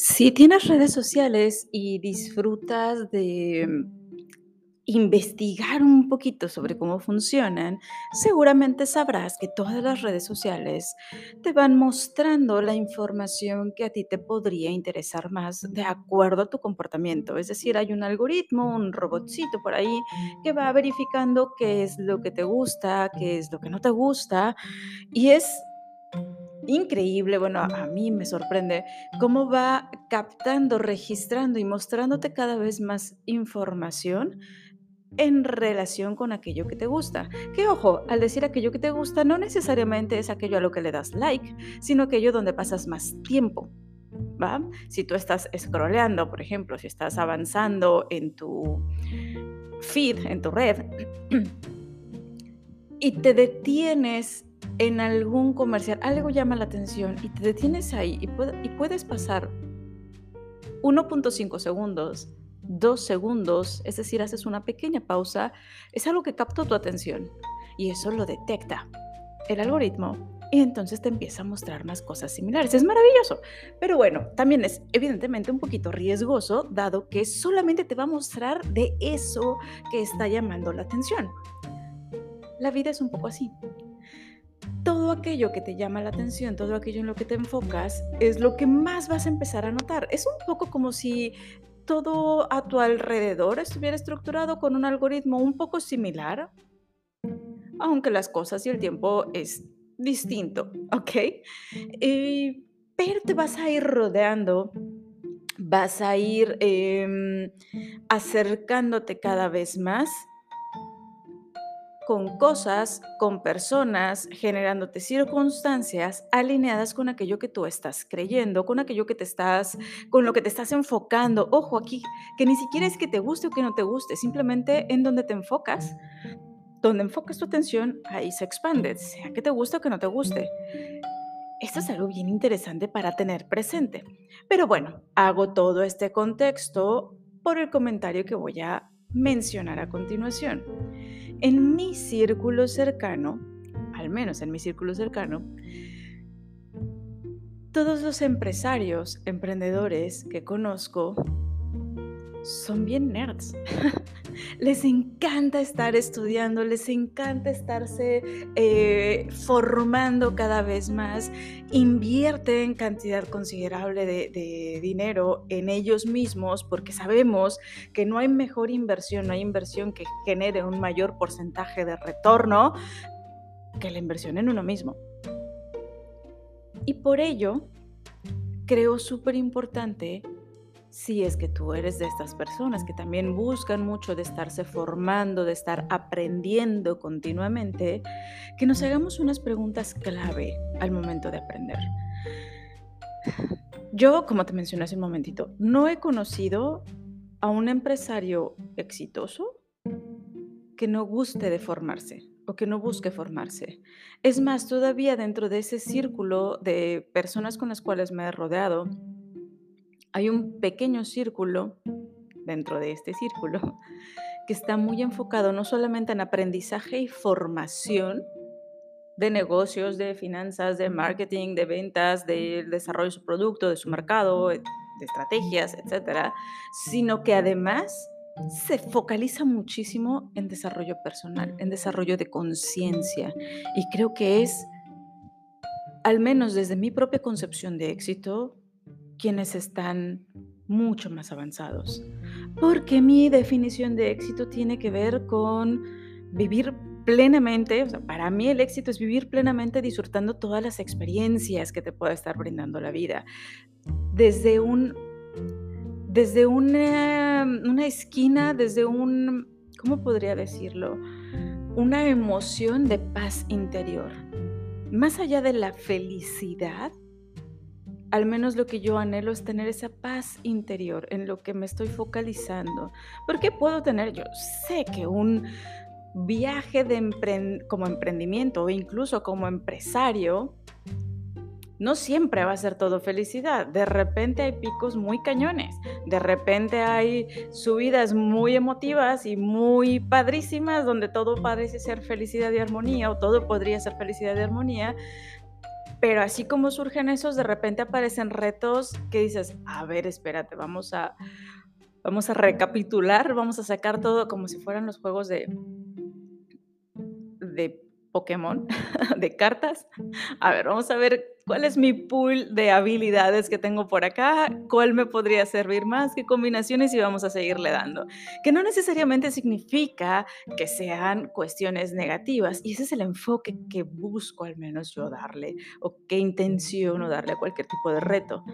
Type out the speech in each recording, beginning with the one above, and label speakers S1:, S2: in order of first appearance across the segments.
S1: Si tienes redes sociales y disfrutas de mm, investigar un poquito sobre cómo funcionan, seguramente sabrás que todas las redes sociales te van mostrando la información que a ti te podría interesar más de acuerdo a tu comportamiento. Es decir, hay un algoritmo, un robotcito por ahí que va verificando qué es lo que te gusta, qué es lo que no te gusta y es increíble, bueno, a mí me sorprende cómo va captando, registrando y mostrándote cada vez más información en relación con aquello que te gusta. Que ojo, al decir aquello que te gusta, no necesariamente es aquello a lo que le das like, sino aquello donde pasas más tiempo. ¿Va? Si tú estás scrolleando, por ejemplo, si estás avanzando en tu feed, en tu red, y te detienes en algún comercial, algo llama la atención y te detienes ahí y, y puedes pasar 1.5 segundos, 2 segundos, es decir, haces una pequeña pausa, es algo que captó tu atención y eso lo detecta el algoritmo y entonces te empieza a mostrar más cosas similares. Es maravilloso, pero bueno, también es evidentemente un poquito riesgoso dado que solamente te va a mostrar de eso que está llamando la atención. La vida es un poco así todo aquello que te llama la atención, todo aquello en lo que te enfocas, es lo que más vas a empezar a notar. Es un poco como si todo a tu alrededor estuviera estructurado con un algoritmo un poco similar, aunque las cosas y el tiempo es distinto, ¿ok? pero te vas a ir rodeando, vas a ir em, acercándote cada vez más con cosas, con personas, generándote circunstancias alineadas con aquello que tú estás creyendo, con aquello que te estás, con lo que te estás enfocando. Ojo aquí, que ni siquiera es que te guste o que no te guste, simplemente en donde te enfocas, donde enfocas tu atención, ahí se expande, sea que te guste o que no te guste. Esto es algo bien interesante para tener presente. Pero bueno, hago todo este contexto por el comentario que voy a mencionar a continuación. En mi círculo cercano, al menos en mi círculo cercano, todos los empresarios, emprendedores que conozco son bien nerds. les encanta estar estudiando, les encanta estarse eh, formando cada vez más, invierten cantidad considerable de, de, dinero en ellos mismos porque sabemos que no hay mejor inversión, no hay inversión que genere un mayor porcentaje de retorno que la inversión en uno mismo. Y por ello, creo súper importante si es que tú eres de estas personas que también buscan mucho de estarse formando, de estar aprendiendo continuamente, que nos hagamos unas preguntas clave al momento de aprender. Yo, como te mencioné hace un momentito, no he conocido a un empresario exitoso que no guste de formarse o que no busque formarse. Es más, todavía dentro de ese círculo de personas con las cuales me he rodeado, hay un pequeño círculo dentro de este círculo que está muy enfocado no solamente en aprendizaje y formación de negocios, de finanzas, de marketing, de ventas, del desarrollo de su producto, de su mercado, de estrategias, etcétera, sino que además se focaliza muchísimo en desarrollo personal, en desarrollo de conciencia. Y creo que es, al menos desde mi propia concepción de éxito, quienes están mucho más avanzados. Porque mi definición de éxito tiene que ver con vivir plenamente, o sea, para mí el éxito es vivir plenamente disfrutando todas las experiencias que te puede estar brindando la vida. Desde un desde una, una esquina, desde un, ¿cómo podría decirlo? Una emoción de paz interior. Más allá de la felicidad, al menos lo que yo anhelo es tener esa paz interior en lo que me estoy focalizando. Porque puedo tener, yo sé que un viaje de como emprendimiento o incluso como empresario, no siempre va a ser todo felicidad. De repente hay picos muy cañones, de repente hay subidas muy emotivas y muy padrísimas donde todo parece ser felicidad y armonía o todo podría ser felicidad y armonía, Pero así como surgen esos, de repente aparecen retos que dices, a ver, espérate, vamos a, vamos a recapitular, vamos a sacar todo como si fueran los juegos de, de Pokémon, de cartas. A ver, vamos a ver cuál es mi pool de habilidades que tengo por acá, cuál me podría servir más, qué combinaciones y vamos a seguirle dando. Que no necesariamente significa que sean cuestiones negativas y ese es el enfoque que busco al menos yo darle o que intenciono darle a cualquier tipo de reto.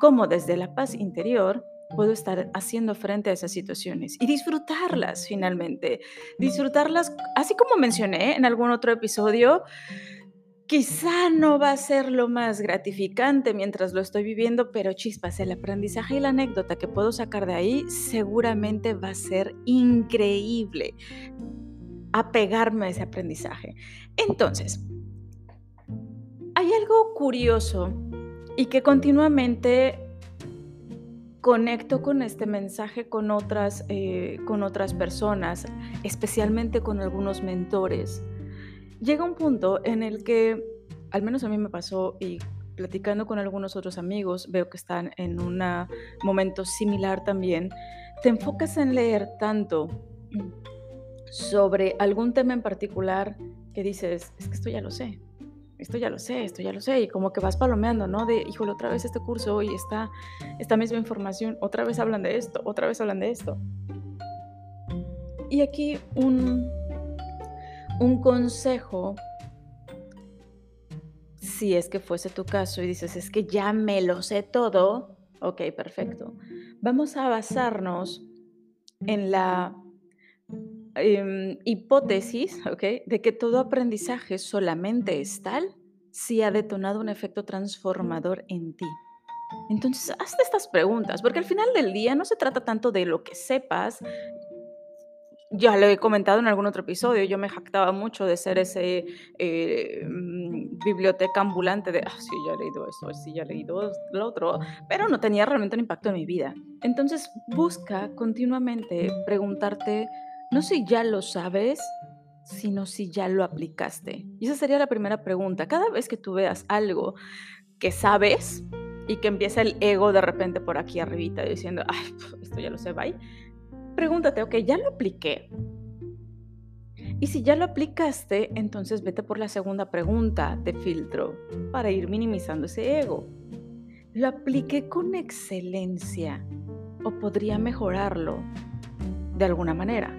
S1: Como desde la paz interior puedo estar haciendo frente a esas situaciones y disfrutarlas finalmente. Disfrutarlas, así como mencioné en algún otro episodio, quizá no va a ser lo más gratificante mientras lo estoy viviendo, pero chispas, el aprendizaje y la anécdota que puedo sacar de ahí seguramente va a ser increíble. Apegarme a ese aprendizaje. Entonces, hay algo curioso y que continuamente conecto con este mensaje con otras, eh, con otras personas, especialmente con algunos mentores, llega un punto en el que, al menos a mí me pasó y platicando con algunos otros amigos, veo que están en un momento similar también, te enfocas en leer tanto sobre algún tema en particular que dices, es que esto ya lo sé, esto ya lo sé, esto ya lo sé, y como que vas palomeando, ¿no? De, híjole, otra vez este curso y esta, esta misma información, otra vez hablan de esto, otra vez hablan de esto. Y aquí un, un consejo, si es que fuese tu caso y dices, es que ya me lo sé todo, ok, perfecto. Vamos a basarnos en la Em, hipótesis, ¿ok? De que todo aprendizaje solamente es tal si ha detonado un efecto transformador en ti. Entonces, hazte estas preguntas, porque al final del día no se trata tanto de lo que sepas. Ya lo he comentado en algún otro episodio, yo me jactaba mucho de ser ese eh, mm, biblioteca ambulante de, ah, sí, ya he leído eso, sí, ya he leído lo otro, pero no tenía realmente un impacto en mi vida. Entonces, busca continuamente preguntarte no si ya lo sabes, sino si ya lo aplicaste. Y esa sería la primera pregunta. Cada vez que tú veas algo que sabes y que empieza el ego de repente por aquí arribita diciendo, ay, esto ya lo sé, bye, pregúntate, ok, ya lo apliqué. Y si ya lo aplicaste, entonces vete por la segunda pregunta de filtro para ir minimizando ese ego. ¿Lo apliqué con excelencia o podría mejorarlo de alguna manera?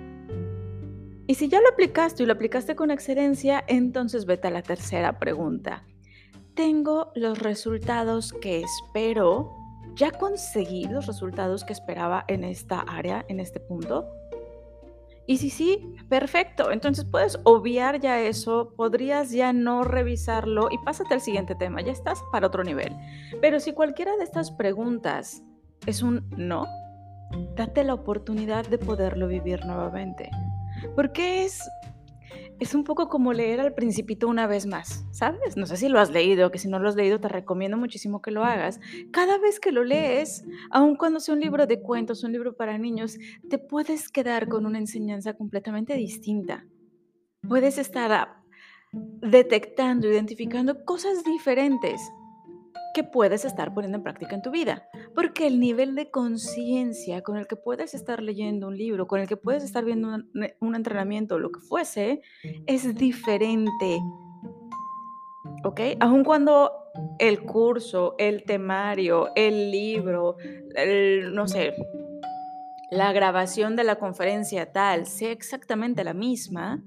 S1: Y si ya lo aplicaste y lo aplicaste con excelencia, entonces vete a la tercera pregunta. ¿Tengo los resultados que espero? ¿Ya conseguí los resultados que esperaba en esta área, en este punto? Y si sí, perfecto. Entonces puedes obviar ya eso, podrías ya no revisarlo y pásate al siguiente tema, ya estás para otro nivel. Pero si cualquiera de estas preguntas es un no, date la oportunidad de poderlo vivir nuevamente. Porque es, es un poco como leer al principito una vez más, ¿sabes? No sé si lo has leído, que si no lo has leído te recomiendo muchísimo que lo hagas. Cada vez que lo lees, aun cuando sea un libro de cuentos, un libro para niños, te puedes quedar con una enseñanza completamente distinta. Puedes estar detectando, identificando cosas diferentes que puedes estar poniendo en práctica en tu vida. Porque el nivel de conciencia con el que puedes estar leyendo un libro, con el que puedes estar viendo un, entrenamiento lo que fuese, es diferente. ¿Ok? Aun cuando el curso, el temario, el libro, no sé, la grabación de la conferencia tal sea exactamente la misma,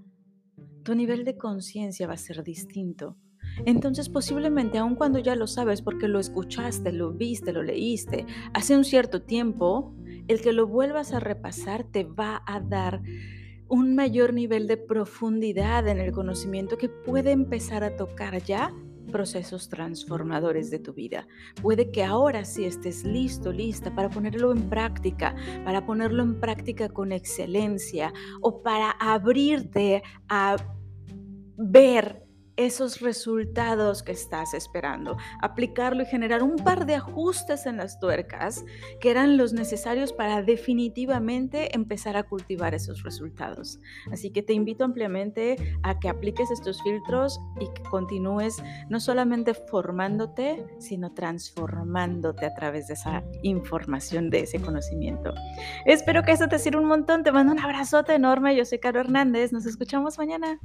S1: tu nivel de conciencia va a ser distinto. Entonces posiblemente aun cuando ya lo sabes porque lo escuchaste, lo viste, lo leíste hace un cierto tiempo, el que lo vuelvas a repasar te va a dar un mayor nivel de profundidad en el conocimiento que puede empezar a tocar ya procesos transformadores de tu vida. Puede que ahora sí estés listo, lista para ponerlo en práctica, para ponerlo en práctica con excelencia o para abrirte a ver esos resultados que estás esperando, aplicarlo y generar un par de ajustes en las tuercas que eran los necesarios para definitivamente empezar a cultivar esos resultados. Así que te invito ampliamente a que apliques estos filtros y que continúes no solamente formándote, sino transformándote a través de esa información, de ese conocimiento. Espero que esto te sirva un montón. Te mando un abrazote enorme. Yo soy Caro Hernández. Nos escuchamos mañana.